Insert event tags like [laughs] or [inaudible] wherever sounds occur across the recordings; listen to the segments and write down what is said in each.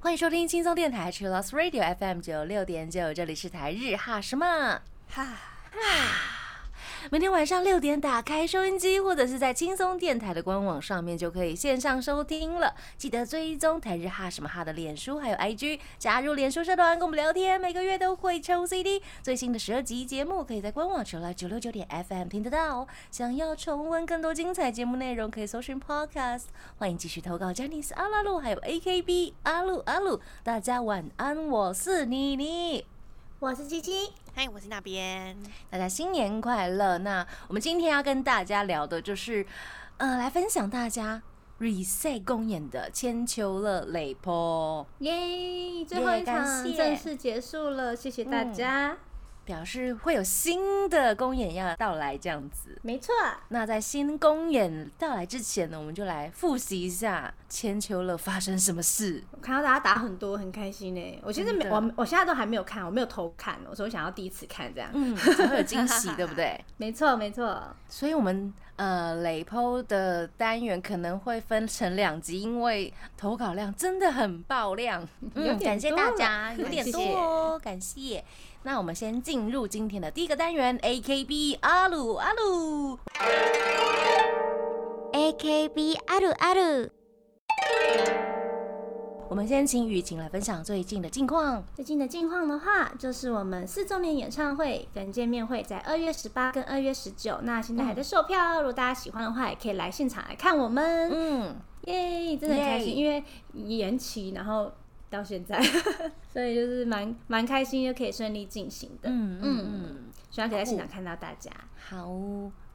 欢迎收听轻松电台 c h i l l o s Radio FM 九六点九，这里是台日哈什么？哈，每天晚上六点打开收音机，或者是在轻松电台的官网上面就可以线上收听了。记得追踪台日哈什么哈的脸书还有 IG，加入脸书社团跟我们聊天，每个月都会抽 CD。最新的十二集节目可以在官网除了九六九点 FM 听得到。想要重温更多精彩节目内容，可以搜寻 Podcast。欢迎继续投稿 j a n i c e 阿拉路还有 AKB 阿鲁阿鲁。大家晚安，我是妮妮。我是七七，嗨，我是那边。大家新年快乐！那我们今天要跟大家聊的就是，呃，来分享大家 reset 公演的千秋乐雷波，耶！最后一场正式结束了，谢谢大家。表示会有新的公演要到来这样子。没错，那在新公演到来之前呢，我们就来复习一下千秋乐发生什么事。我看到大家打很多，很开心呢。我其实没，我我现在都还没有看，我没有偷看，我说我想要第一次看这样。嗯，才会有惊喜，对不对？[laughs] 没错，没错，所以，我们呃雷剖的单元可能会分成两集，因为投稿量真的很爆量。感谢大家，有点多哦，感谢。那我们先进入今天的第一个单元，AKB 阿鲁阿鲁。 AKB あるある我们先请雨晴来分享最近的近况。最近的近况的话，就是我们四周年演唱会跟见面会在二月十八跟二月十九，那现在还在售票，如果大家喜欢的话，也可以来现场来看我们。嗯，耶，真的很开心，耶因为延期，然后 到现在，[laughs] 所以就是蛮蛮开心，又可以顺利进行的。嗯嗯嗯，希望可以在现场看到大家。好，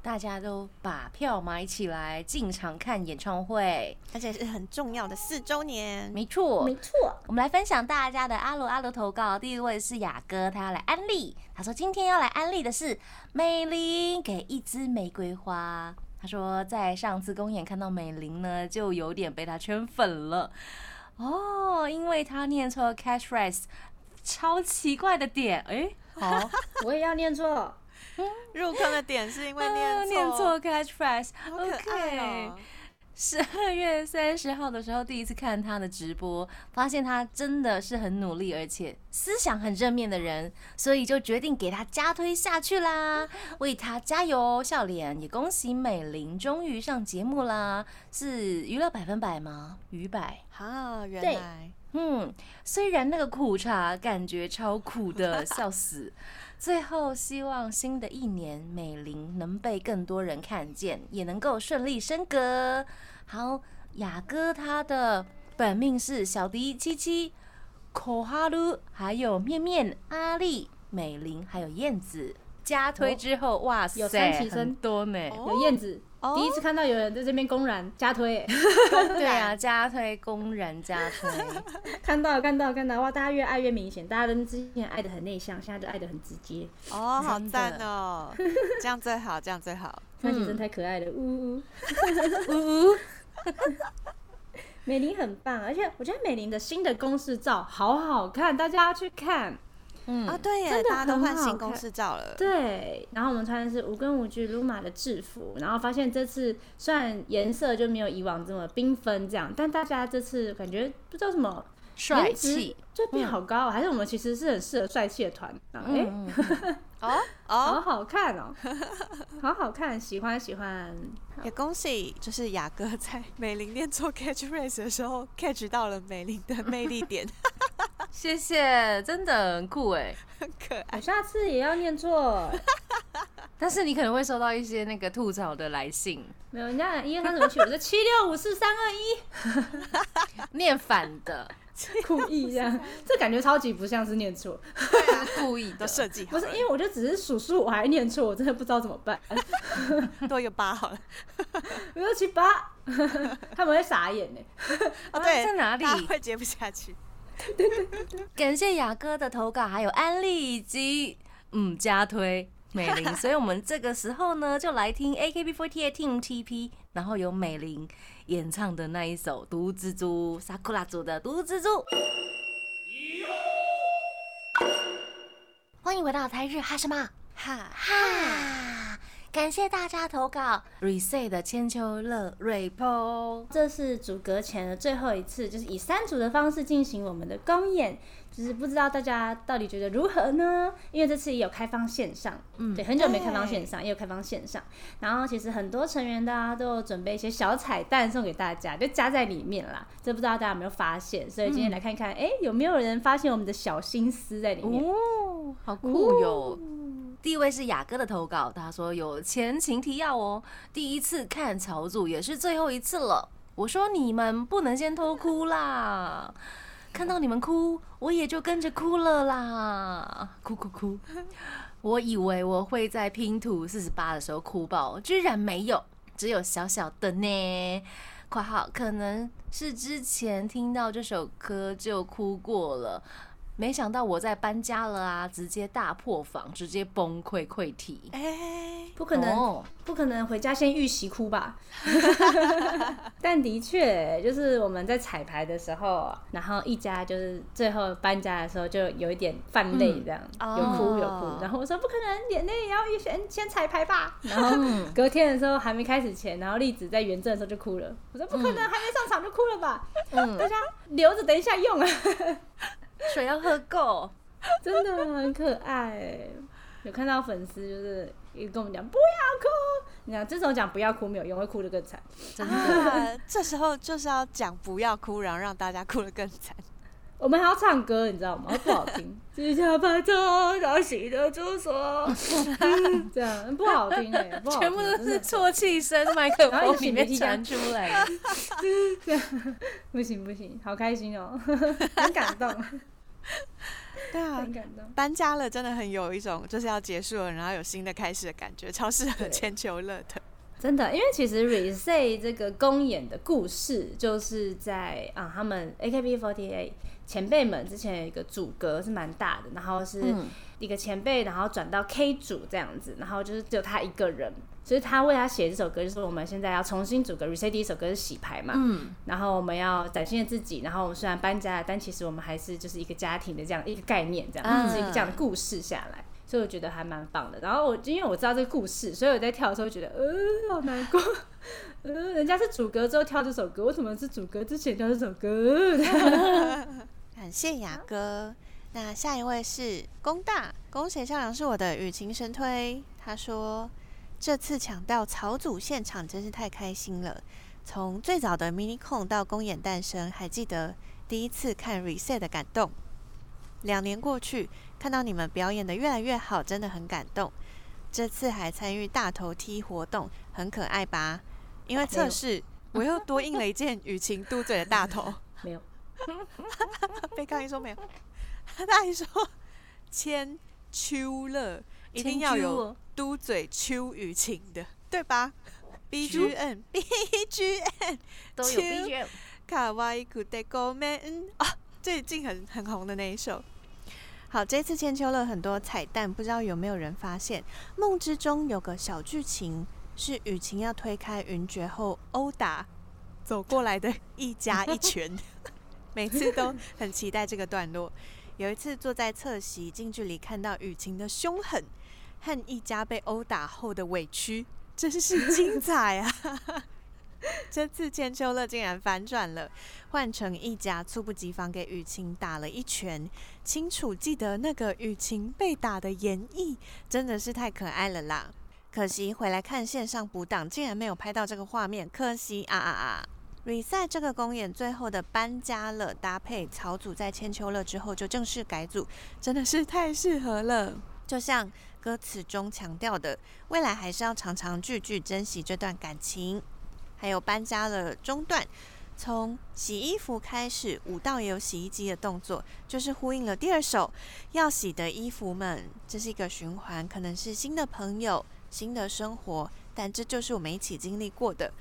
大家都把票买起来，进场看演唱会。而且是很重要的四周年，没错，没错，我们来分享大家的阿罗阿罗投稿。第一位是雅哥，他要来安利。他说今天要来安利的是美玲给一支玫瑰花。他说在上次公演看到美玲呢，就有点被她圈粉了。哦，因为他念错 catchphrase，超奇怪的点。诶，好，我也要念错。[laughs] 入坑的点是因为念错，念错 catchphrase。好可爱哦。十二月三十号的时候，第一次看他的直播，发现他真的是很努力，而且思想很正面的人，所以就决定给他加推下去啦，为他加油！笑脸也恭喜美玲终于上节目啦，是娱乐百分百吗？娱百。哈，原来嗯，虽然那个苦茶感觉超苦的，笑死。最后希望新的一年美玲能被更多人看见，也能够顺利升格。好，雅哥他的本命是小迪七七、口哈鲁，还有面面、阿丽、美玲，还有燕子。加推之后，哇塞，有三起身多呢。哦有燕子，哦第一次看到有人在这边公然加推，[laughs] 欸对啊，加推公然加推。[laughs] 看到看到看到，哇！大家越爱越明显，大家跟之前爱的很内向，现在就爱的很直接。哦，好赞哦，这样最好，这样最好。三期生太可爱了，呜 [laughs] 呜。呜呜，[laughs] 美玲很棒，而且我觉得美玲的新的公式照好好看，大家要去看。嗯啊，对耶，真的大家都换新公式照了。对，然后我们穿的是无根无据 Luma 的制服，然后发现这次虽然颜色就没有以往这么缤纷这样，但大家这次感觉不知道什么帅气。这变好高，还是我们其实是很适合帅气的团啊？哎、[laughs] 哦好哦，好看哦，[laughs] 好好看，喜欢喜欢。也恭喜，就是雅哥在美玲念错 catchphrase 的时候 catch 到了美玲的魅力点，[laughs] 谢谢，真的很酷哎。很可爱我。下次也要念错，但是你可能会收到一些那个吐槽的来信，没有人家一二三怎么取，我是七六五四三二一，念反的，[laughs] 故意这样，[laughs] 这感觉超级不像是念错。故意的都。设计好不是，因为我就只是数数，我还念错，我真的不知道怎么办。[laughs] 多一个八好了。六七八，他们会傻眼呢。哦，啊对，在哪里会接不下去。感谢雅哥的投稿，还有安利以及嗯加推美玲，所以我们这个时候呢，就来听 AKB48 Team TP，然后有美玲演唱的那一首《毒蜘蛛》，Sakura 组的《毒蜘蛛》。欢迎回到台日哈什么？哈，哈，感谢大家投稿 Reset 的千秋乐瑞 po。这是组阁前的最后一次，就是以三组的方式进行我们的公演，就是不知道大家到底觉得如何呢？因为这次也有开放线上，嗯对，很久没开放线上，也有开放线上。然后其实很多成员大家都有准备一些小彩蛋送给大家，就加在里面啦。这不知道大家有没有发现？所以今天来看看，哎、有没有人发现我们的小心思在里面？哦，好酷哟！第一位是雅哥的投稿，他说有前情提要哦，第一次看草组也是最后一次了。我说你们不能先偷哭啦，看到你们哭，我也就跟着哭了啦，哭哭哭。我以为我会在拼图四十八的时候哭爆，居然没有，只有小小的呢。（括号可能是之前听到这首歌就哭过了。）没想到我在搬家了啊，直接大破防，直接崩溃溃体。哎，不可能，哦不可能回家先预习哭吧？[laughs] 但的确，就是我们在彩排的时候，然后一家就是最后搬家的时候，就有一点泛泪这样，嗯有哭有哦哭。然后我说不可能，眼泪也要先先彩排吧。[laughs] 然后嗯隔天的时候还没开始前，然后栗子在原证的时候就哭了。我说不可能，还没上场就哭了吧？嗯大，家留着等一下用啊，[laughs] 水要喝够。真的很可爱欸。有看到粉丝就是一直跟我们讲不要哭，你讲这时候讲不要哭没有用，会哭得更惨。真的，啊，这时候就是要讲不要哭，然后让大家哭得更惨。我们还要唱歌，你知道吗？不好听。只想把它绕行的住所，嗯这样不好听哎、不好听全部都是啜泣声，麦克风里面传出来。[laughs] 不行不行，好开心哦、[laughs] 很感动，[laughs] 对啊 [laughs] 很，感动。搬家了真的很有一种就是要结束了，然后有新的开始的感觉，超适合对千秋乐的。真的，因为其实 Reset 这个公演的故事，就是在啊，他们 AKB48 前辈们之前有一个组阁是蛮大的，然后是嗯一个前辈，然后转到 K 组这样子，然后就是只有他一个人，所以他为他写这首歌，就是我们现在要重新组个 Reset 第一首歌是洗牌嘛，嗯，然后我们要展现自己，然后我们虽然搬家了，但其实我们还是就是一个家庭的这样一个概念，这样、嗯就是一个这样的故事下来，所以我觉得还蛮棒的。然后我因为我知道这个故事，所以我在跳的时候觉得呃好难过，[laughs] 呃人家是主歌之后跳这首歌，为什么是主歌之前跳这首歌？[laughs] 感谢雅哥。那下一位是龚大，恭喜校长是我的雨晴神推。他说这次抢到草组现场真是太开心了。从最早的 mini 控到公演诞生，还记得第一次看 reset 的感动。两年过去，看到你们表演的越来越好，真的很感动。这次还参与大头踢活动，很可爱吧？因为测试，我又多印了一件雨晴嘟嘴的大头。[laughs] 没有，被抗议说没有，他还说千秋乐一定要有嘟嘴秋雨晴的，对吧？[laughs] B G N [laughs] B G N 都有秋 BGM。卡哇伊库德狗妹嗯啊，最近很很红的那一首。好，这次千秋乐很多彩蛋，不知道有没有人发现？梦之中有个小剧情，是雨晴要推开云爵后殴打走过来的一家一拳，[laughs] 每次都很期待这个段落。有一次坐在侧席，近距离看到雨晴的凶狠和一家被殴打后的委屈，真是精彩啊！[laughs] 这次千秋乐竟然反转了，换成一家猝不及防给雨晴打了一拳，清楚记得那个雨晴被打的演绎，真的是太可爱了啦！可惜回来看线上补档，竟然没有拍到这个画面，可惜啊啊啊！re 赛这个公演最后的搬家了，搭配草组在千秋乐之后就正式改组，真的是太适合了。就像歌词中强调的，未来还是要常常句句珍惜这段感情。还有搬家了中段，从洗衣服开始，舞蹈也有洗衣机的动作，就是呼应了第二首要洗的衣服们。这是一个循环，可能是新的朋友、新的生活，但这就是我们一起经历过的。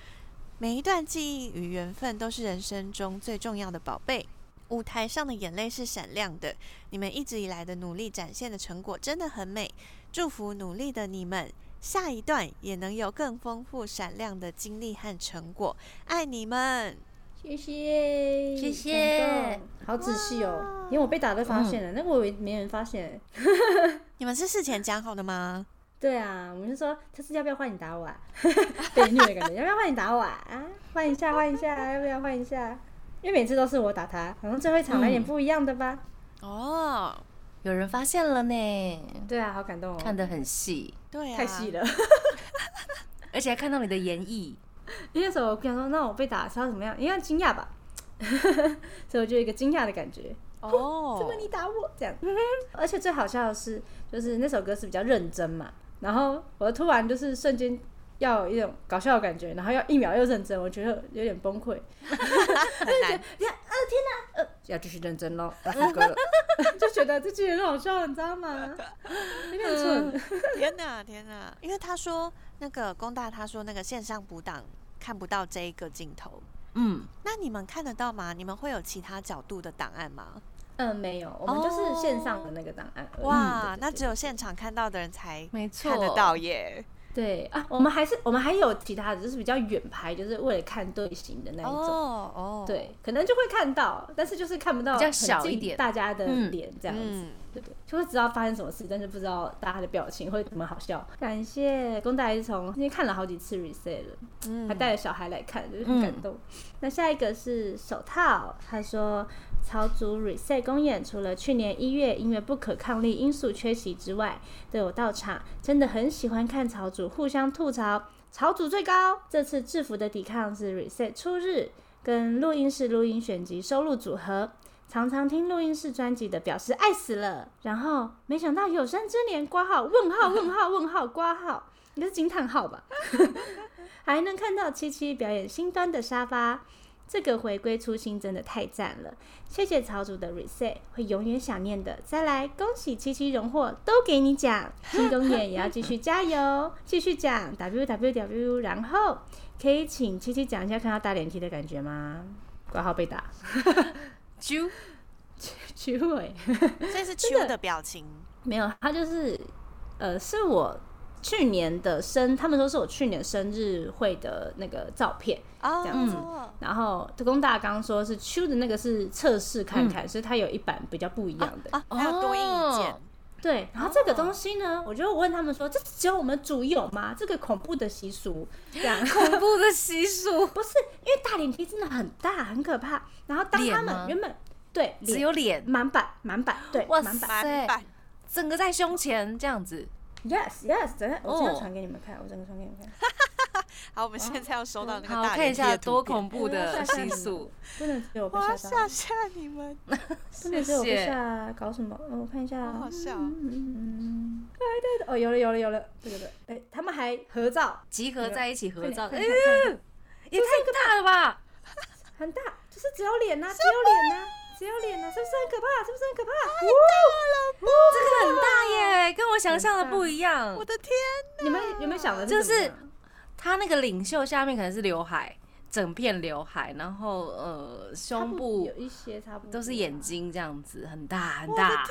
每一段记忆与缘分都是人生中最重要的宝贝。舞台上的眼泪是闪亮的，你们一直以来的努力展现的成果真的很美。祝福努力的你们，下一段也能有更丰富闪亮的经历和成果。爱你们！谢谢，谢谢好仔细哦，因为我被打都发现了，那个我没人发现，[laughs] 你们是事前讲好的吗？对啊，我们就说这次要不要换你打我啊？[laughs] 被虐的感觉，要不要换你打我啊？啊，换一下，换一下，要不要换一下？因为每次都是我打他，好像最后一场来点不一样的吧。哦，有人发现了呢，对啊，好感动哦，看得很细，对啊，太细了。[laughs] 而且还看到你的演绎。因为那时候我跟他说，那我被打是要怎么样？应该惊讶吧。[laughs] 所以我就有一个惊讶的感觉，哦，[laughs] 怎么你打我这样？而且最好笑的是，就是那首歌是比较认真嘛，然后我突然就是瞬间要有一种搞笑的感觉，然后要一秒又认真，我觉得有点崩溃。[laughs] 很难，你看，呃，天哪，呃，要继续认真喽，要副歌了，就觉得这句很好笑，你知道吗？有点蠢。[laughs] 天哪，天哪！因为他说那个工大，他说那个线上补档看不到这一个镜头，嗯，那你们看得到吗？你们会有其他角度的档案吗？嗯，没有，我们就是线上的那个档案。哇，那只有现场看到的人才没错，看得到耶。对啊，我们还是我们还有其他的，就是比较远拍，就是为了看队形的那一种。哦哦，对，可能就会看到，但是就是看不到比较小一点。大家的嗯脸这样子，嗯，对对，就会知道发生什么事，但是不知道大家的表情会怎么好笑。感谢公大是从今天看了好几次 reset 了，嗯。还带着小孩来看，就是很感动。那下一个是手套，他说曹组 reset 公演除了去年一月因为不可抗力因素缺席之外，都有到场，真的很喜欢看曹组互相吐槽，曹组最高。这次制服的抵抗是 reset 初日跟录音室录音选集收录组合。常常听录音室专辑的表示爱死了，然后没想到有生之年挂号问号问号问号挂号，应该是惊叹号吧？[laughs] 还能看到七七表演新端的沙发，这个回归初心真的太赞了！谢谢曹主的 reset，会永远想念的。再来，恭喜七七荣获，都给你讲，新公演也要继续加油，继续讲 w w w，然后可以请七七讲一下看到大脸 T 的感觉吗？挂号被打，[laughs] [laughs] 啾，虚伪。这是 [laughs] 秋的表情，没有，他就是，呃，是我去年的生，他们说是我去年生日会的那个照片，哦，这样子。然后特工大刚说是秋的那个是测试看看，所以它有一版比较不一样的。啊，还有多印一件哦，对，然后这个东西呢，我就问他们说，这只有我们组有吗？这个恐怖的习俗，这样。恐怖的习俗，[laughs] 不是因为大脸皮真的很大，很可怕。然后当他们原本对只有脸，满版满版对哇满版。满塞。版整个在胸前这样子，，yes yes，等下我真的哦。传给你们看，我真的传给你们看。[laughs] 好，我们现在要收到那个好，大看一下多恐怖的习俗，不能只有被我要吓到吓，吓你们，[laughs] 不能只有被吓，搞什么？哦我看一下。啊，好好笑。嗯对对对，哦，有了有了有了，这个对，哎，他们还合照，集合在一起合照，哎也太大了吧！很大，就是只有脸呐，只有脸呐，只有脸呐，是不是很可怕？是不是很可怕？这个很大耶，跟我想象的不一样我。的天，你们有没有想的就是他那个领袖下面可能是刘海，整片刘海，然后呃胸部有一些差不多都是眼，睛这样子，很大很大。天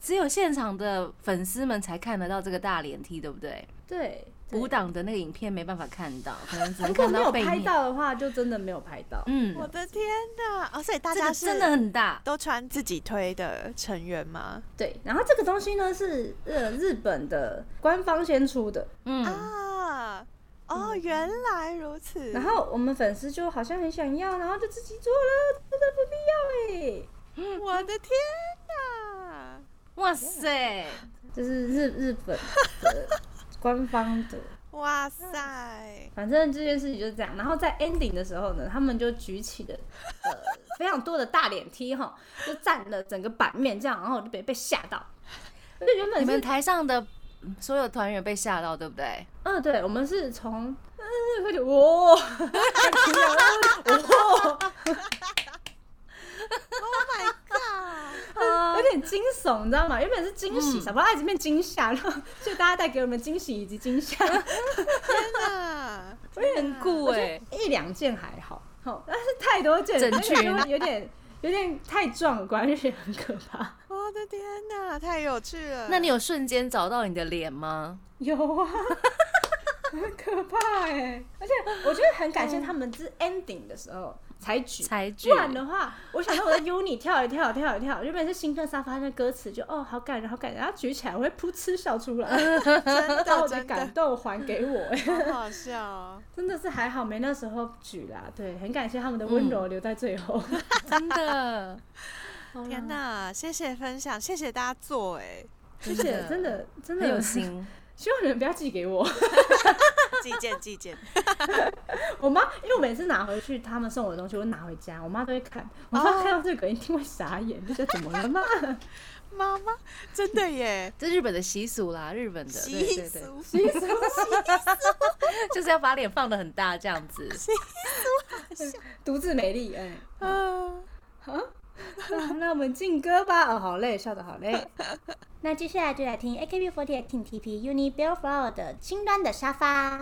只有现场的粉丝们才看得到这个大脸 T，对不对？对，对舞蹈的那个影片没办法看到，[laughs] 可能只能没有看到背面。拍到的话，就真的没有拍到。嗯，我的天哪！哦，所以大家是真的很大。都穿自己推的成员吗？对，然后这个东西呢是呃日本的官方先出的，嗯，啊，哦，原来如此。然后我们粉丝就好像很想要，然后就自己做了，真的不必要哎。我的天哪！哇塞，这是日日本的官方的，哇塞！反正这件事情就是这样。然后在 ending 的时候呢，他们就举起了呃 [laughs] 非常多的大脸梯哈，就占了整个版面这样，然后我就被被吓到。就原本你们台上的嗯所有团员被吓到，对不对？嗯，对，我们是从嗯，快点，哇，哇 [laughs] [laughs] Oh my god！啊有点惊悚，你知道吗？原本是惊喜，嗯想不到一直变惊吓，然后就大家带给我们惊喜以及惊吓，天哪！[laughs] 很酷哎、一两件还好，好，但是太多件，整群就会有点有点太壮观，有点很可怕。我的天哪，太有趣了！那你有瞬间找到你的脸吗？有啊，很可怕哎！而且我觉得很感谢他们，是 ending 的时候才举。才举不，然的话，我想到我在 uni 跳一跳跳一跳，原本是兴奋沙发那歌词就哦好感人好感人，然后举起来我会噗嗤笑出来，真的我的感的动还给我，哎好好笑哦。真的是还好没那时候举啦，对，很感谢他们的温柔留在最后。真的，天哪，谢谢分享，谢谢大家做哎，谢谢，真的真的有，心。希望你们不要寄给我。寄 [laughs] 件寄件，[laughs] 我妈，因为我每次拿回去他们送我的东西，我拿回家，我妈都会看。我妈看到这个一定会傻眼，就说怎么了嘛？[laughs] 妈妈真的耶，这日本的习俗啦，日本的，对习对习，俗，习俗就是要把脸放的很大这样子。习俗独自美丽，哎、嗯，[laughs] 那那我们进歌吧。哦，好累，笑得好累。[laughs] 那接下来就来听 AKB48 Team TP Uni Bellflower 的《青端的沙发》。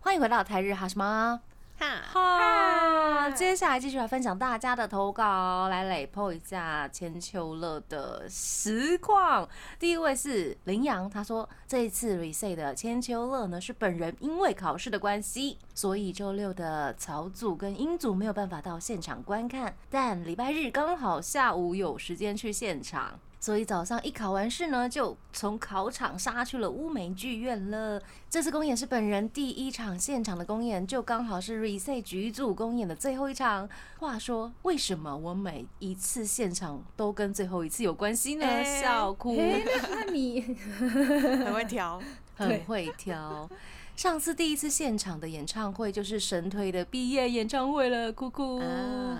欢迎回到台日哈什么？哈，哈，接下来继续来分享大家的投稿，来累破一下千秋乐的实况。第一位是林阳，他说这一次 reset 的千秋乐呢是本人因为考试的关系，所以周六的草组跟英组没有办法到现场观看，但礼拜日刚好下午有时间去现场。所以早上一考完试呢，就从考场杀去了乌梅剧院了。这次公演是本人第一场现场的公演，就刚好是 Reset 局组公演的最后一场。话说，为什么我每一次现场都跟最后一次有关系呢？哎笑哭，哎、那 [laughs] 那你 [laughs] 很会挑，很会挑。上次第一次现场的演唱会就是神推的毕业演唱会了，哭哭。[laughs] 啊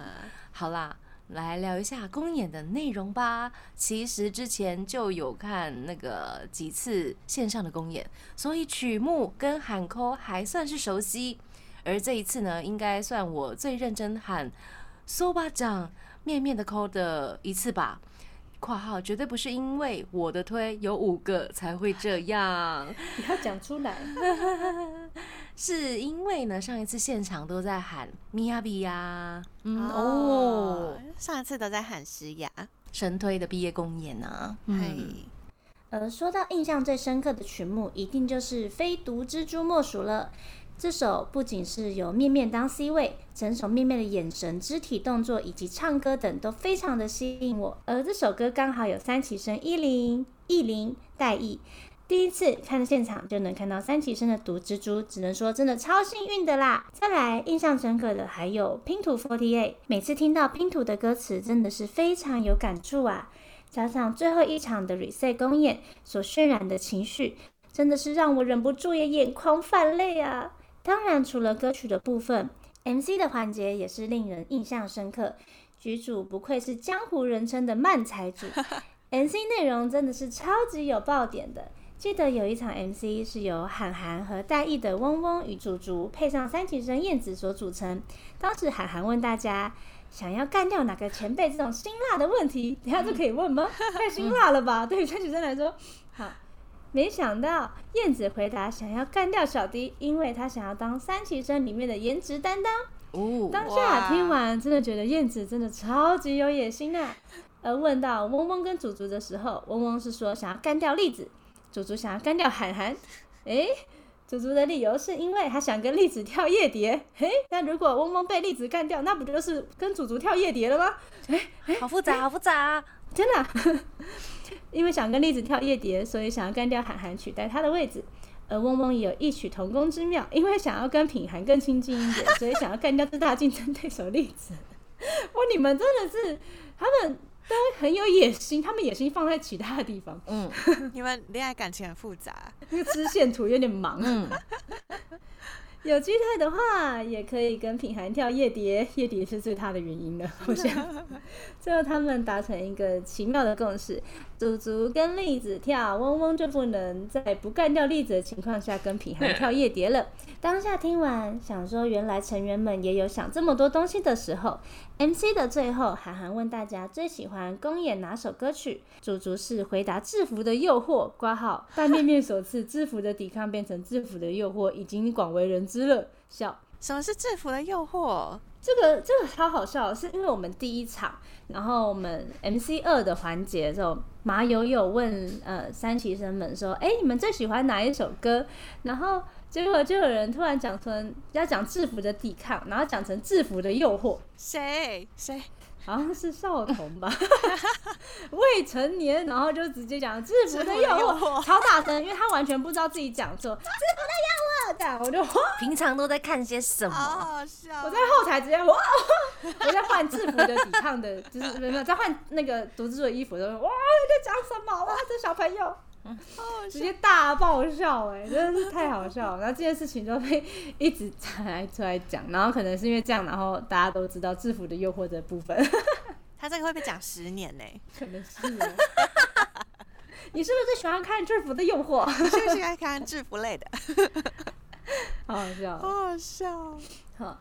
好啦，来聊一下公演的内容吧。其实之前就有看那个几次线上的公演，所以曲目跟喊扣还算是熟悉。而这一次呢，应该算我最认真喊“苏巴掌”面面的扣的一次吧。（括号绝对不是因为我的推有五个才会这样，[laughs] 你要讲出来。[laughs] 是因为呢上一次现场都在喊米亚比呀，嗯哦哦，，上一次都在喊诗雅，神推的毕业公演啊，嘿嗯，呃，说到印象最深刻的曲目，一定就是《非毒蜘蛛莫属》了。这首不仅是有面面当 C 位，整首面面的眼神、肢体动作以及唱歌等都非常的吸引我。而这首歌刚好有三期生依林、一林、戴艺。第一次看现场就能看到三期生的毒蜘蛛，只能说真的超幸运的啦。再来，印象深刻的还有拼图 Forty Eight，每次听到拼图的歌词，真的是非常有感触啊。加上最后一场的 reset 公演所渲染的情绪，真的是让我忍不住也眼眶泛泪啊！当然，除了歌曲的部分，MC 的环节也是令人印象深刻。局主不愧是江湖人称的慢才主，[laughs] MC 内容真的是超级有爆点的。记得有一场 MC 是由韩寒和戴艺的嗡嗡与竹竹配上三期生燕子所组成。当时韩寒问大家想要干掉哪个前辈这种辛辣的问题，等一下就可以问吗？[laughs] 太辛辣了吧？[laughs] 对于三期生来说，好。没想到燕子回答想要干掉小迪，因为他想要当三期生里面的颜值担当。哦，当下听完，真的觉得燕子真的超级有野心啊！而问到嗡嗡跟祖祖的时候，嗡嗡是说想要干掉栗子，祖祖想要干掉涵涵。诶，祖祖的理由是因为他想跟栗子跳夜蝶。嘿，那如果嗡嗡被栗子干掉，那不就是跟祖祖跳夜蝶了吗？诶好复杂，好复杂，真的啊、[laughs] 因为想跟栗子跳夜蝶，所以想要干掉涵涵取代他的位置。而嗡嗡也有异曲同工之妙，因为想要跟品涵更亲近一点，所以想要干掉最大竞争对手栗子。[laughs] 哇，你们真的是，他们都很有野心，他们野心放在其他的地方。嗯你们恋爱感情很复杂，[laughs] 那个支线图有点忙。嗯，有机会的话，也可以跟品涵跳夜蝶，夜蝶是最大的原因了。[laughs] 我想，最后他们达成一个奇妙的共识：祖祖跟栗子跳，嗡嗡就不能在不干掉栗子的情况下跟品涵跳夜蝶了。[laughs] 当下听完，想说原来成员们也有想这么多东西的时候，MC 的最后，韩寒问大家最喜欢公演哪首歌曲，祖祖是回答制服的诱惑，挂号，[laughs] 但面面所赐，制服的抵抗变成制服的诱惑，已经广为人知了。笑，什么是制服的诱惑？这个这个超好笑，是因为我们第一场，然后我们 MC 二的环节的时候，马友友问呃三旗生们说：“哎、你们最喜欢哪一首歌？”然后结果就有人突然讲成要讲制服的抵抗，然后讲成制服的诱惑，谁谁好像是少童吧，[laughs] 未成年，然后就直接讲制服的诱惑，超大声，因为他完全不知道自己讲错，制服的诱惑，这样我就。平常都在看些什么？好笑。我在后台直接哇，[laughs] 我在换制服的抵抗的，就是没有在换那个独自做的衣服的时候，哇，你在讲什么？哇，这小朋友直接大爆笑、哎，真的是太好笑了。然后这件事情就被一直拿出来讲，然后可能是因为这样，然后大家都知道制服的诱惑的部分，[laughs] 他这个会被讲十年呢，可能是哦。你是不是最喜欢看制服的诱惑？是不是爱看制服类的？[laughs] 好好笑。好好笑。好，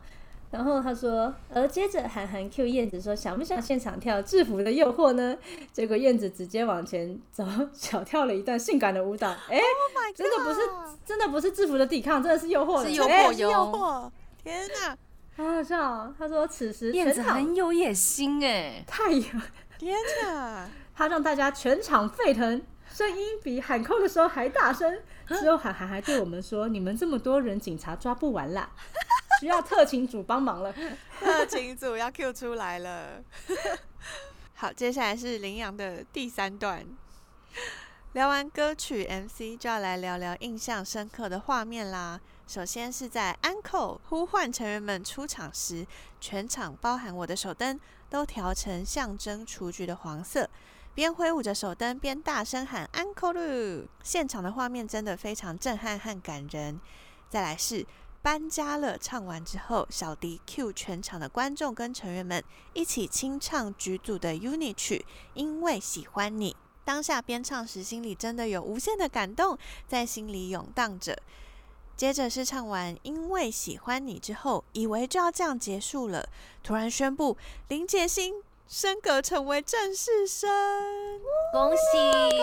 然后他说，而接着韩寒 Q 燕子说，想不想现场跳制服的诱惑呢？结果燕子直接往前走，小跳了一段性感的舞蹈。[laughs] 哎、Oh 真的不是真的不是制服的抵抗，真的是诱惑的，是诱哎是诱惑！天哪，好好笑哦。他说，此时燕子全场很有野心哎，太有，天哪！他让大家全场沸腾。声音比喊扣的时候还大声，之后韩寒还对我们说：“你们这么多人，警察抓不完啦，需要特勤组帮忙了。[laughs] ”特勤组要 Q 出来了。[laughs] 好，接下来是羚羊的第三段。聊完歌曲 MC，就要来聊聊印象深刻的画面啦。首先是在安扣呼唤成员们出场时，全场包含我的手灯都调成象征雏菊的黄色，边挥舞着手灯边大声喊安扣噜。现场的画面真的非常震撼和感人。再来是搬家了，唱完之后，小迪 Q 全场的观众跟成员们一起清唱剧组的 UNI 曲《因为喜欢你》。当下边唱时，心里真的有无限的感动在心里涌荡着。接着是唱完《因为喜欢你》之后，以为就要这样结束了，突然宣布林杰星升格成为正式生。恭喜！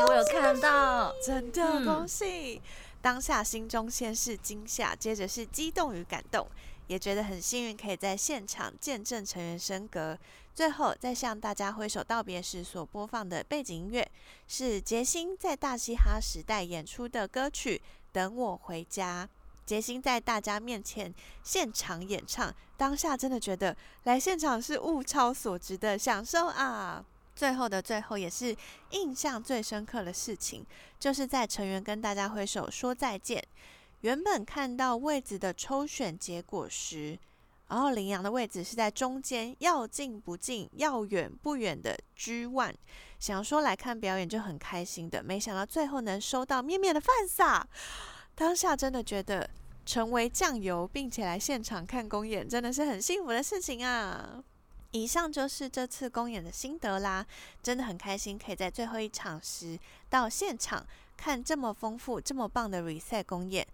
我有看到，真的嗯恭喜！当下心中先是惊吓，接着是激动与感动，也觉得很幸运可以在现场见证成员升格。最后再向大家挥手道别时所播放的背景音乐，是杰星在大嘻哈时代演出的歌曲《等我回家》。杰星在大家面前现场演唱，当下真的觉得来现场是物超所值的享受啊！最后的最后，也是印象最深刻的事情，就是在成员跟大家挥手说再见，原本看到位置的抽选结果时，然后羚羊的位置是在中间，要近不近，要远不远的 G one。想说来看表演就很开心的，没想到最后能收到面面的饭撒，当下真的觉得成为酱油，并且来现场看公演，真的是很幸福的事情啊！以上就是这次公演的心得啦，真的很开心可以在最后一场时到现场看这么丰富、这么棒的 reset 公演。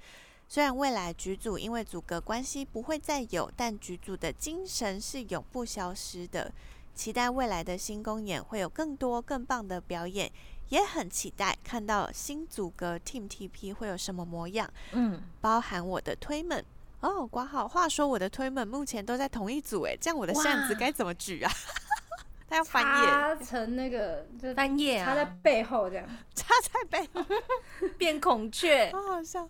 虽然未来局组因为组隔关系不会再有，但局组的精神是永不消失的。期待未来的新公演会有更多更棒的表演，也很期待看到新组阁 Team TP 会有什么模样，嗯，包含我的推们。哦，挂号。话说我的推门目前都在同一组，哎，这样我的扇子哇该怎么举啊？[laughs] 他要翻页，插成那个就翻页插在啊，背后这样。[laughs] 插在背后，[laughs] 变孔雀，好好笑。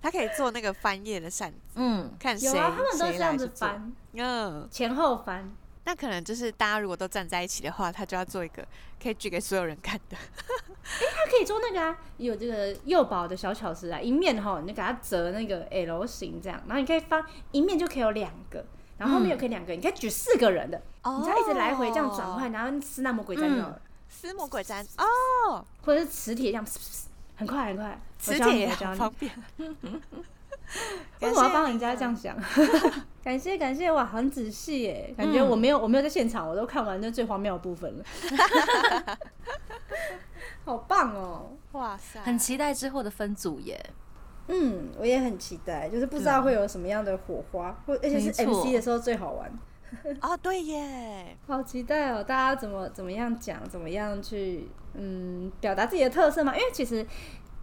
他可以做那个翻页的扇子，嗯，看谁有啊，他们都谁这样。子翻，嗯，前后翻。那可能就是大家如果都站在一起的话，他就要做一个可以举给所有人看的。[laughs] 哎，他可以做那个啊，有这个幼保的小巧思啊，一面哈，你就给它折那个 L 型这样，然后你可以放一面就可以有两个，然后后面又可以两个，你可以举四个人的，哦你才一直来回这样转换，然后撕那魔鬼粘就好了，撕魔鬼粘哦，或者是磁铁这样，很快很快。磁铁也我教你好方便。[laughs] [laughs] 为什么要帮人家这样想？[laughs] 感谢感谢，哇，很仔细耶，感觉嗯我没有我没有在现场，我都看完那最荒谬的部分了，[laughs] 好棒哦！哇塞，很期待之后的分组耶。嗯，我也很期待，就是不知道会有什么样的火花，或而且是 MC 的时候最好玩，哦，对耶，好期待哦！大家怎么怎么样讲，怎么样去嗯表达自己的特色嘛？因为其实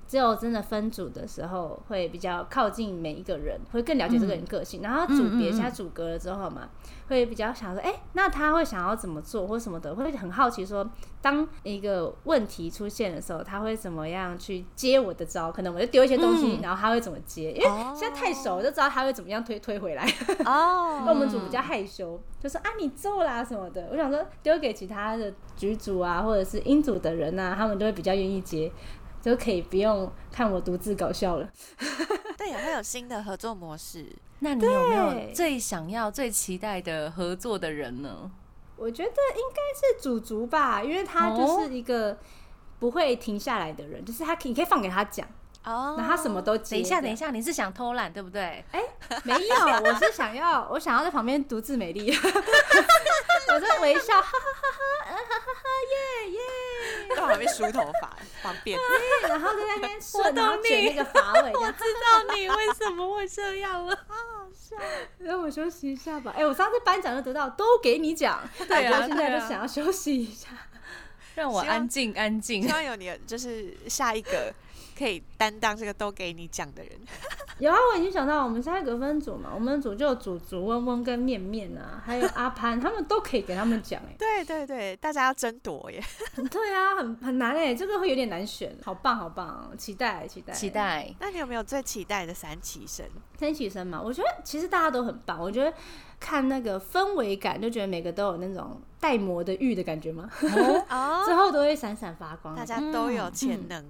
只有真的分组的时候，会比较靠近每一个人，会更了解这个人个性。然后组别嗯嗯嗯现在组隔了之后嘛，会比较想说，哎、那他会想要怎么做或什么的，会很好奇说，当一个问题出现的时候，他会怎么样去接我的招？可能我就丢一些东西，嗯然后他会怎么接？因为哦现在太熟，我就知道他会怎么样推推回来。哦 [laughs] 那我们组比较害羞，就说啊你做啦什么的。我想说丢给其他的局组啊，或者是英组的人啊，他们都会比较愿意接，就可以不用看我独自搞笑了。但也会有新的合作模式。那你有没有最想要、最期待的合作的人呢？我觉得应该是祖竹吧，因为他哦就是一个不会停下来的人，就是他可以你可以放给他讲，哦那他什么都接。等一下，等一下，你是想偷懒对不对？没有，我是想要我想要在旁边独自美丽，[laughs] 我在微笑，哈哈哈哈，哈哈哈，耶耶。在旁边梳头发，方便。对，然后在那边 [laughs] 顺，懂然后卷你那个发尾，[laughs] 我知道你为什么会这样了。[laughs] 让我休息一下吧。哎、我上次颁奖就得到，都给你讲，对啊我现在就想要休息一下。让我安静安静希。望有你就是下一个可以担当这个都给你讲的人。有啊，我已经想到，我们下一个分组嘛，我们组就有组组温温跟面面啊，还有阿潘，他们都可以给他们讲 [laughs] 哎、对对对，大家要争夺耶。对啊，很很难哎、这个会有点难选，好棒好棒，期待期待期。待。那你有没有最期待的三期生？天启生嘛，我觉得其实大家都很棒，我觉得看那个氛围感，就觉得每个都有那种带膜的玉的感觉吗，哦 [laughs] 之后都会闪闪发光。大家都有潜能。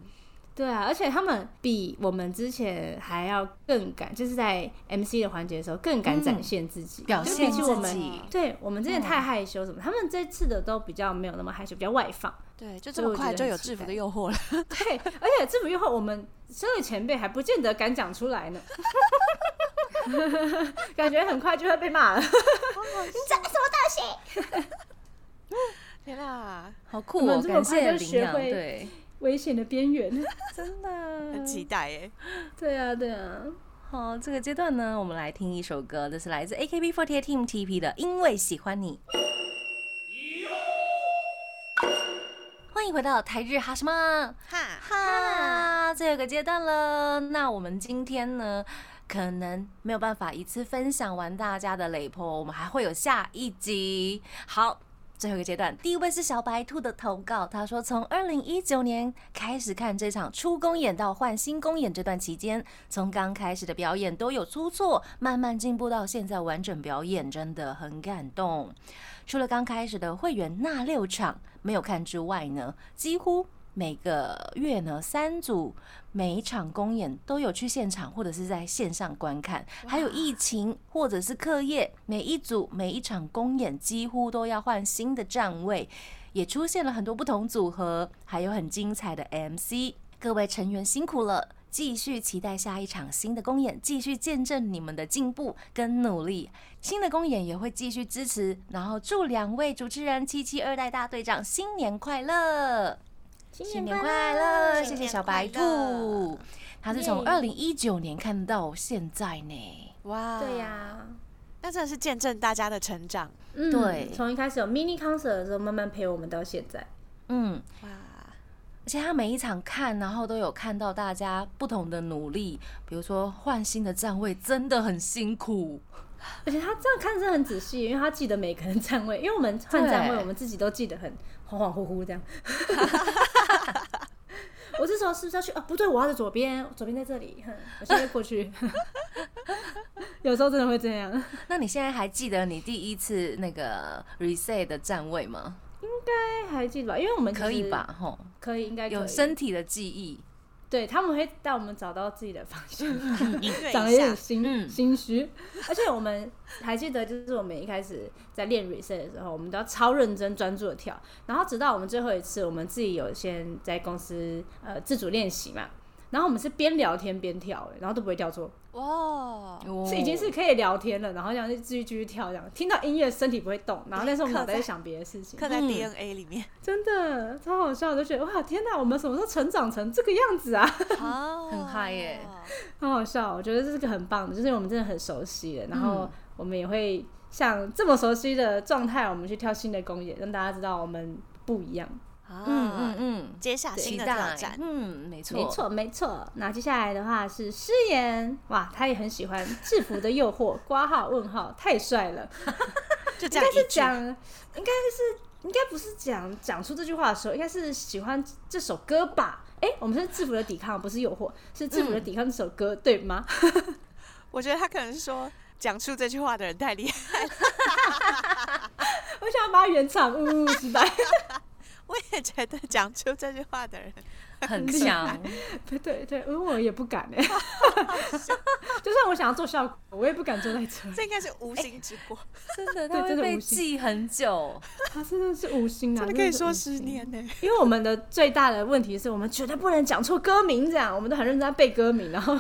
对啊，而且他们比我们之前还要更敢，就是在 MC 的环节的时候更敢展现自己，就表现自己对我们之前太害羞什么，他们这次的都比较没有那么害羞，比较外放。对，就这么快就有制服的诱惑了。[laughs] 对，而且制服诱惑我们身为前辈还不见得敢讲出来呢，[laughs] 感觉很快就会被骂了。天啊，好酷哦！这么感谢快就领养，学会对，危险的边缘，[laughs] 真的很期待耶！对啊，对啊，好，这个阶段呢，我们来听一首歌，这是来自 AKB48 Team TP 的《因为喜欢你》。欢迎回到台日哈什么哈，哈，最后一个阶段了。那我们今天呢，可能没有办法一次分享完大家的雷破，我们还会有下一集。好。最后一个阶段，第一位是小白兔的投稿，他说从二零一九年开始看这场初公演到换新公演这段期间，从刚开始的表演都有出错，慢慢进步到现在完整表演，真的很感动。除了刚开始的会员那六场没有看之外呢，几乎每个月呢三组每一场公演都有去现场或者是在线上观看，还有疫情或者是课业，每一组每一场公演几乎都要换新的站位，也出现了很多不同组合，还有很精彩的 MC。各位成员辛苦了。继续期待下一场新的公演，继续见证你们的进步跟努力。新的公演也会继续支持，然后祝两位主持人七七二代大队长新年快乐！新年快乐！谢谢小白兔，他是从耶二零一九年看到现在呢。哇，对呀、那真的是见证大家的成长。嗯，对从一开始有 mini concert 的时候，慢慢陪我们到现在。嗯，哇，而且他每一场看，然后都有看到大家不同的努力，比如说换新的站位真的很辛苦。而且他这样看真的很仔细，因为他记得每个人站位，因为我们换站位，我们自己都记得很恍恍惚惚这样。[laughs] [laughs] 我这时候是不是要去？啊，不对，我要在左边，左边在这里，哼我现在过去。[laughs] 有时候真的会这样，那你现在还记得你第一次那个 reset 的站位吗？应该，还记得吧？因为我们可以吧？吼，可以，应该有身体的记忆。对他们会带我们找到自己的方向。[laughs] 长得有点一下，心、嗯。心虚，而且我们还记得，就是我们一开始在练 reset 的时候，我们都要超认真专注的跳，然后直到我们最后一次，我们自己有先在公司呃自主练习嘛，然后我们是边聊天边跳，然后都不会跳错，哇，哦是已经是可以聊天了，然后这样就继续继续跳，这样听到音乐身体不会动，然后但是我们脑袋在想别的事情刻，在嗯 DNA 里面。真的超好笑，我就觉得哇天哪，我们什么时候成长成这个样子啊？哦很嗨耶很好笑，我觉得这是个很棒的，就是我们真的很熟悉了，然后嗯我们也会像这么熟悉的状态，我们去跳新的公演，让大家知道我们不一样。啊嗯嗯嗯，接下新期的挑战。嗯，没错，没错，没错。那接下来的话是诗言，哇，他也很喜欢制服的诱惑，挂号问号，太帅了。[laughs] 就这应该是讲，应该是应该不是讲讲出这句话的时候，应该是喜欢这首歌吧？哎、我们是制服的抵抗，不是诱惑，是制服的抵抗这首歌，对吗？[laughs] 我觉得他可能是说讲出这句话的人太厉害，[laughs] 我想要把他原唱，呜、失败。我也觉得讲出这句话的人很强，对 [laughs] 对对，因为我也不敢哎，[laughs] 就算我想要做效果，我也不敢坐在这里。这应该是无心之过，[laughs] 真的，对他会被记很久。他真的是无心啊，真的可以说十年呢。因为我们的最大的问题是我们绝对不能讲错歌名，这样我们都很认真在背歌名，然后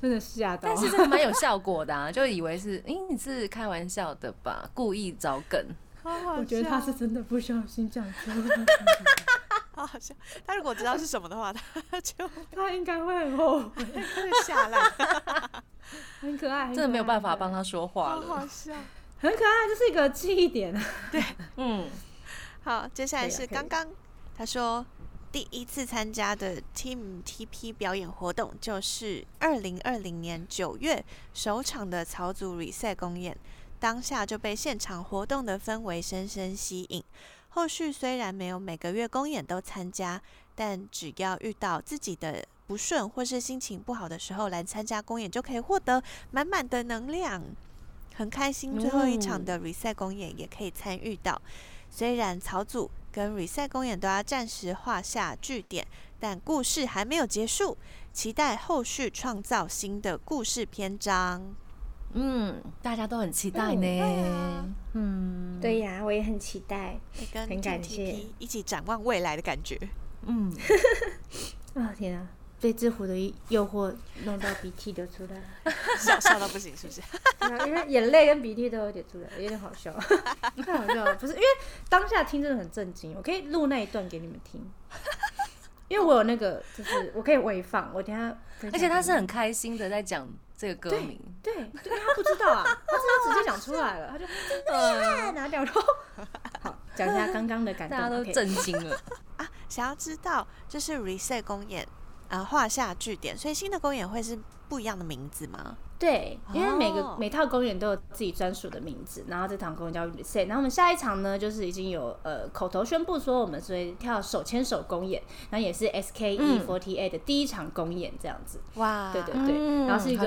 真的吓到。但是这个蛮有效果的啊，就以为是，哎，你是开玩笑的吧？故意找梗。好好我觉得他是真的不小心讲错，[laughs] 好好笑。他如果知道是什么的话，他就 [laughs] 他应该会很后悔，会下来，[laughs] 很可爱，真的没有办法帮，他说话好好。笑。很可爱，这是一个记忆点。对嗯，好，接下来是刚刚他说第一次参加的 Team TP 表演活动，就是二零二零年九月首场的草组 reset 公演，当下就被现场活动的氛围深深吸引。后续虽然没有每个月公演都参加，但只要遇到自己的不顺或是心情不好的时候来参加公演，就可以获得满满的能量。很开心，最后一场的 reset 公演也可以参与到。虽然草组跟 reset 公演都要暂时画下句点，但故事还没有结束，期待后续创造新的故事篇章。嗯，大家都很期待嗯对啊呢。嗯，对呀，我也很期待。很感谢一起展望未来的感觉。嗯，[laughs] 啊天啊，被知乎的诱惑弄到鼻涕流出来了。[laughs] 笑笑到不行，是不是？啊因为眼泪跟鼻涕都有点出来，有点好笑，[laughs] 太好笑了。不是因为当下听真的很震惊，我可以录那一段给你们听，因为我有那个，就是我可以回放，我等一下。而且他是很开心的在讲这个歌名。对，对，因为他不知道啊，他是直接讲出来了，他就 [laughs] 真的，拿掉，然后好讲一下刚刚的感动，[laughs] 大家都震惊了。[laughs] 啊，想要知道就是 reset 公演啊，画下句点，所以新的公演会是不一样的名字吗？对，因为每个、哦每套公演都有自己专属的名字，然后这场公演叫 Reset，然后我们下一场呢，就是已经有呃口头宣布说我们所以跳手牵手公演，然后也是 SKE 48的第一场公演这样子，哇，对对对，然后是一个。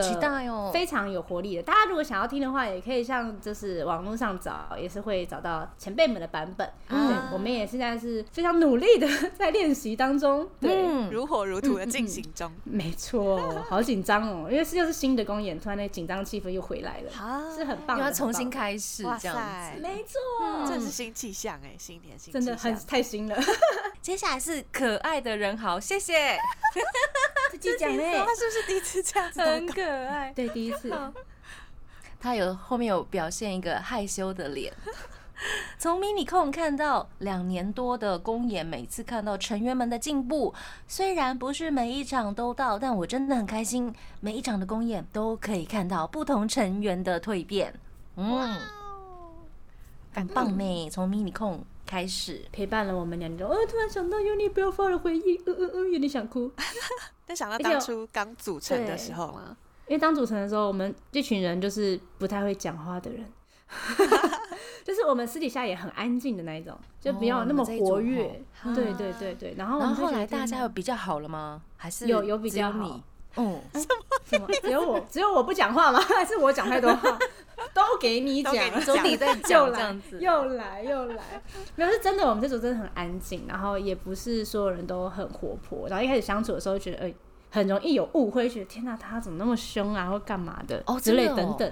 非常有活力的。大家如果想要听的话，也可以像就是网络上找，也是会找到前辈们的版本。嗯对，我们也现在是非常努力的在练习当中。对，嗯，如火如荼的进行中。没错，好紧张哦，因为是又是新的公演，突然那紧张气氛又回来了，啊是很棒要重新开始哇这样子。没错，这是新气象哎，新年新真的很太新了。[laughs] 接下来是可爱的人好，谢谢，[laughs] 自己讲嘞 [laughs] 他是不是第一次这样子很？可爱。对，第一次，他有后面有表现一个害羞的脸。从迷你控看到两年多的公演，每次看到成员们的进步，虽然不是每一场都到，但我真的很开心，每一场的公演都可以看到不同成员的蜕变。嗯，很棒呢。从迷你控开始，陪伴了我们两周。哦，突然想到 Uni 不要发的回忆，嗯嗯嗯，有点想哭。[laughs] 但想到当初刚组成的时候嘛，因为当组成的时候，我们这群人就是不太会讲话的人，[laughs] 就是我们私底下也很安静的那一种，就不要那么活跃。哦对对对对，然后后后来大家有比较好了吗？还是有有比较好你？嗯，什么？只有我 [laughs] 只有我不讲话吗？[laughs] 还是我讲太多话？都给你讲都给你，总你在又讲这来样子，又来又来，没有是真的，我们这组真的很安静，然后也不是所有人都很活泼，然后一开始相处的时候觉得，呃，很容易有误会，觉得天哪，他怎么那么凶啊，或干嘛的，哦之类等等的。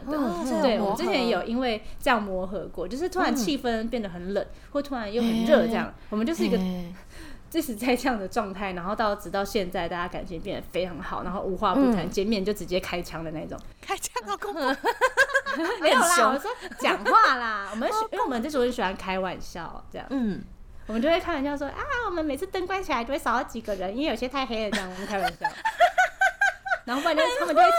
对，我们之前有因为这样磨合过，就是突然嗯气氛变得很冷，或突然又很热，这样，我们就是一个嘿 [laughs] 即使在这样的状态，然后到直到现在，大家感情变得非常好，然后无话不谈，嗯。见面就直接开枪的那种。开枪好恐怖，[laughs] 没有啦，凶。我说讲话啦，我们 [laughs] 因为我们这组人喜欢开玩笑，这样，嗯，我们就会开玩笑说啊，我们每次灯关起来就会少了几个人，因为有些太黑了，这样我们开玩笑。[laughs] 然后不然就他们就会，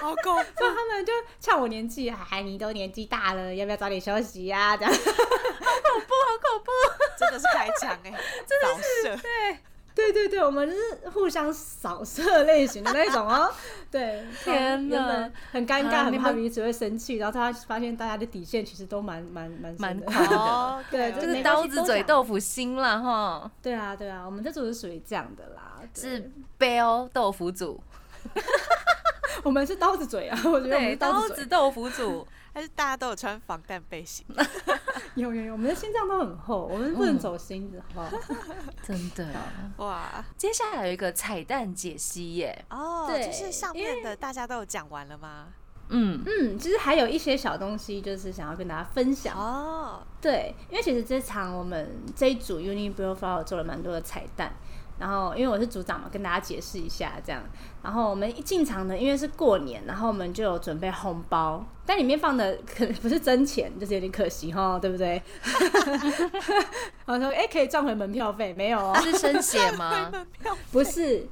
好恐怖。他们就呛我年纪，哎，你都年纪大了，要不要早点休息呀、这样，[laughs] [laughs] 好恐怖，好恐怖。真的是开枪哎，扫射。对对对对，我们就是互相扫射类型的那种哦。[laughs] 对，天哪。很尴尬，很怕彼此会生气，然后他发现大家的底线其实都蛮蛮蛮蛮宽的。[laughs] 哦，对就就是刀子嘴豆腐心啦哈，对啊对啊，我们这组是属于这样的啦，对。是 Bell 豆腐组，[laughs] 我们是刀子嘴啊，我觉得我们对，是刀子豆腐组，还是大家都有穿防弹背心？[laughs] 有有有，我们的心脏都很厚，我们不能走心的，好不好？[laughs] 真的。哇，接下来有一个彩蛋解析耶，哦，对就是上面的大家都有讲完了吗？嗯，嗯，其实还有一些小东西，就是想要跟大家分享。哦，对，因为其实这场我们这一组 Uni b r o f l 做了蛮多的彩蛋，然后因为我是组长嘛，跟大家解释一下这样。然后我们一进场呢，因为是过年，然后我们就有准备红包，但里面放的可能不是真钱，就是有点可惜哈，[laughs] 对不对？[laughs] 我说哎、可以赚回门票费没有哦？是生血吗？[laughs] 不是，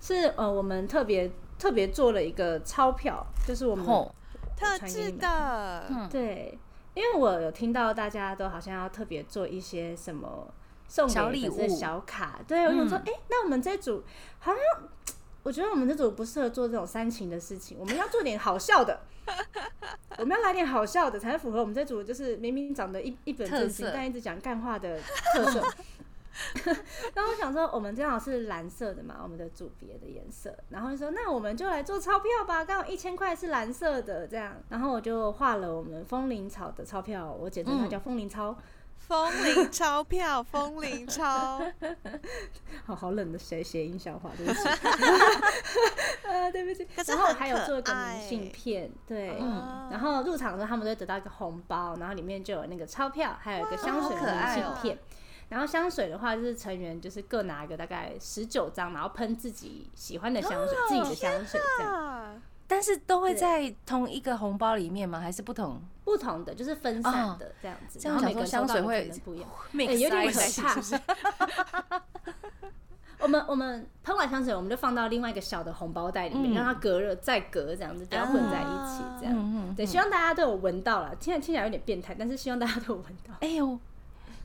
是呃我们特别特别做了一个钞票，就是我们吼，特制的，嗯对，因为我有听到大家都好像要特别做一些什么送小礼物小卡，对我想说，嗯哎、那我们这组好像，我觉得我们这组不适合做这种煽情的事情，我们要做点好笑的。我们要来点好笑的，才符合我们这组就是明明长得一一本正经，但一直讲干话的特色。[laughs] 然后我想说，我们正好是蓝色的嘛，我们的组别的颜色。然后就说，那我们就来做钞票吧，刚好一千块是蓝色的这样。然后我就画了我们风铃草的钞票，我简称它嗯叫风铃钞。风铃钞票，风铃钞，[laughs] 好好冷的谐谐音笑话，对不起。[laughs] 啊，对不起。可是然后还有做一个明信片，对。嗯然后入场的时候，他们都会得到一个红包，然后里面就有那个钞票，还有一个香水的明信片。然后香水的话，就是成员就是各拿一个大概十九张，然后喷自己喜欢的香水，自己的香水这样。啊，但是都会在同一个红包里面吗？还是不同不同的就是分散的这样子，这样想说香水会可能不一样。[laughs] 有点可怕是是？[laughs] 我们我们喷完香水，我们就放到另外一个小的红包袋里面，嗯让它隔热再隔，这样子不要混在一起，这样。嗯嗯，对，希望大家都有闻到了，听起来听起来有点变态，但是希望大家都有闻到。哎呦，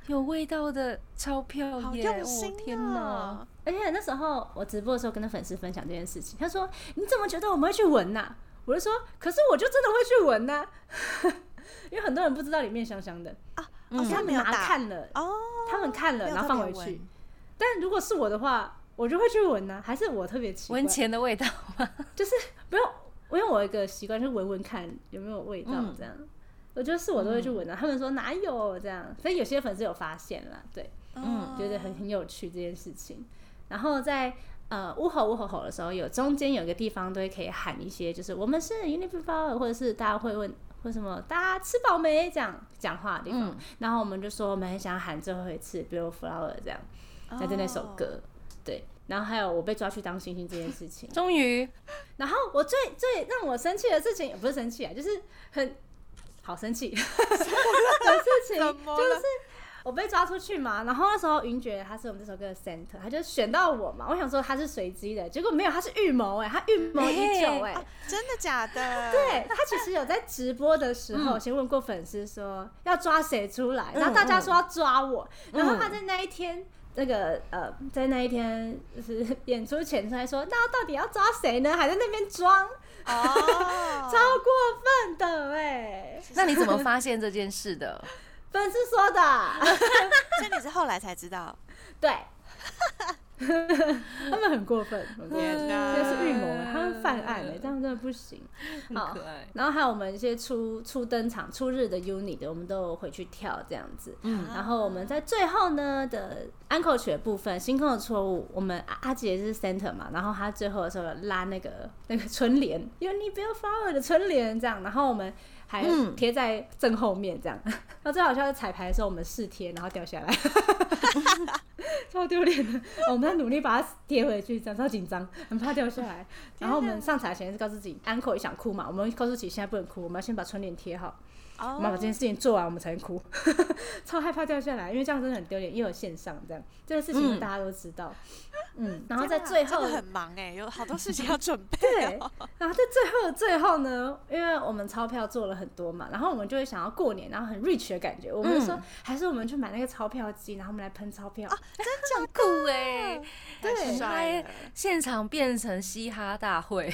有味道的钞票好心天哪！啊！而且那时候我直播的时候跟他粉丝分享这件事情，他说：“你怎么觉得我们会去闻呐、我就说：“可是我就真的会去闻呐、[laughs] 因为很多人不知道里面香香的，啊，嗯他们拿没有打看了，哦，他们看了，然后放回去。但如果是我的话，我就会去闻呐、还是我特别奇怪闻，钱的味道吗？[laughs] 就是不用，因为我有一个习惯，就是闻闻看有没有味道嗯这样。我觉得是我都会去闻的、他们说哪有这样，所以有些粉丝有发现啦，对。嗯觉得很很有趣这件事情。然后在呃呜吼呜吼吼的时候，有中间有个地方都会可以喊一些，就是我们是 Unifor，或者是大家会问为什么大家吃饱没这样讲话的地方。嗯然后我们就说我们很想喊最后一次 e l o Flower 这样，那就那首哦歌。对，然后还有我被抓去当星星这件事情。终于，然后我最最让我生气的事情，也不是生气啊，就是很好生气的事情，就是我被抓出去嘛。然后那时候云爵他是我们这首歌的 center，他就选到我嘛。我想说他是随机的，结果没有，他是预谋哎，他预谋已久哎、哦真的假的？[laughs] 对他其实有在直播的时候，先问过粉丝说要抓谁出来，然后大家说要抓我，然后他在那一天。那个呃，在那一天就是 [laughs] 演出前他还说，那到底要抓谁呢？还在那边装，哦，[laughs] 超过分的哎、那你怎么发现这件事的？粉丝说的，[laughs] 所以你是后来才知道？对，[laughs] 他们很过分，我觉得天哪这是预谋欸，他们犯案哎，这样真的不行。好可爱。然后还有我们一些初初登场、初日的 unit 的，我们都有回去跳这样子。嗯然后我们在最后呢的安口曲的部分，星空的错误，我们阿阿杰是 center 嘛，然后他最后的时候拉那个那个春联，Uni Bill Flower 的春联这样，然后我们还嗯贴在正后面这样。[laughs] 然后最好笑是彩排的时候我们试贴，然后掉下来。[laughs] 超丢脸的，我们在努力把它贴回去，这样超紧张，很怕掉下来。[laughs] 然后我们上台前是告诉自己，安可也想哭嘛，我们告诉自己现在不能哭，我们要先把春联贴好。哦我们要把这件事情做完，我们才能哭，[laughs] 超害怕掉下来，因为这样真的很丢脸，又有线上这样，这个事情嗯大家都知道。嗯，[laughs] 然后在最后很忙哎，有好多事情要准备对哦。，然后在最后的最后呢，因为我们钞票做了很多嘛，然后我们就会想要过年，然后很 rich 的感觉，我们就说、嗯还是我们去买那个钞票机，然后我们来喷钞票。很酷哎，太对帅了现场变成嘻哈大会，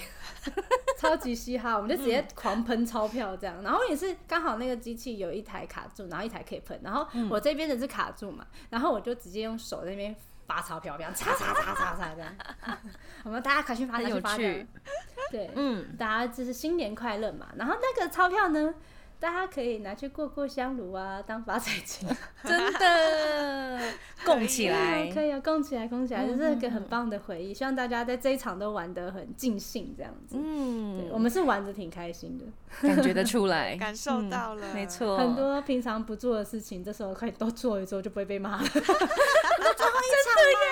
超级嘻哈，我们就直接狂喷钞票这样，然后也是刚好那个机器有一台卡住，然后一台可以喷，然后我这边的是卡住嘛，然后我就直接用手在那边发钞票，这样擦擦擦擦擦这样，[laughs] 我们大家快去发，去发对，嗯，大家就是新年快乐嘛，然后那个钞票呢，大家可以拿去过过香炉啊，当发财金。[laughs] 真的供起来，可以啊，供起来，供起来，嗯这是一个很棒的回忆。希望大家在这一场都玩得很尽兴，这样子。对，嗯，我们是玩的挺开心的，感觉得出来，[laughs] 感受到了嗯没错，很多平常不做的事情，这时候可以都做一做，就不会被骂了。难得嘛，吧，做一场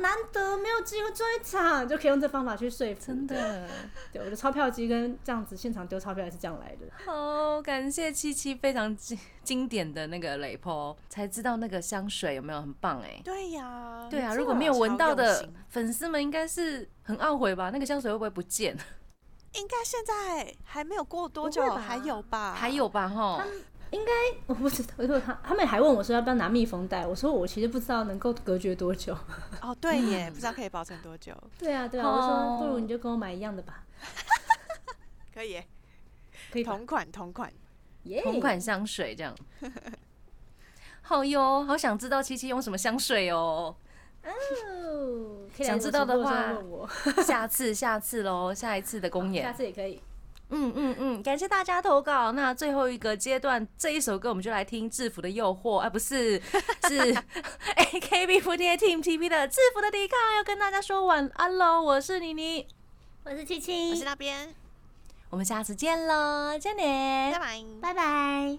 难得没有机会做一场，就可以用这方法去说服。真的。[laughs] 对，我的钞票机跟这样子现场丢钞票也是这样来的。好，感谢七七非常经经典的那个雷坡，才知道那个香水有没有很棒哎。对呀，对啊，如果没有闻到的粉丝们，应该是很懊悔吧？那个香水会不会不见？应该现在还没有过多久，还有吧？还有吧？哈，我不知道，如果他他们还问我说要不要拿密封袋，我说我其实不知道能够隔绝多久。哦，对耶，不知道可以保存多久，对啊，对啊，哦我说不如你就跟我买一样的吧，可以，可以？同款同款。耶同款香水这样。[laughs] 好哟，好想知道七七用什么香水哦。哦，想知道的话问我，[laughs] 下次，下次喽，下一次的公演下。次也可以。嗯嗯嗯，感谢大家投稿。那最后一个阶段，这一首歌我们就来听《制服的诱惑》，啊，不是，[laughs] 是 AKB48 Team TP 的《制服的抵抗》，要跟大家说晚安喽。我是妮妮，我是七七我七是，那边，我们下次见喽，再见。拜拜。拜拜。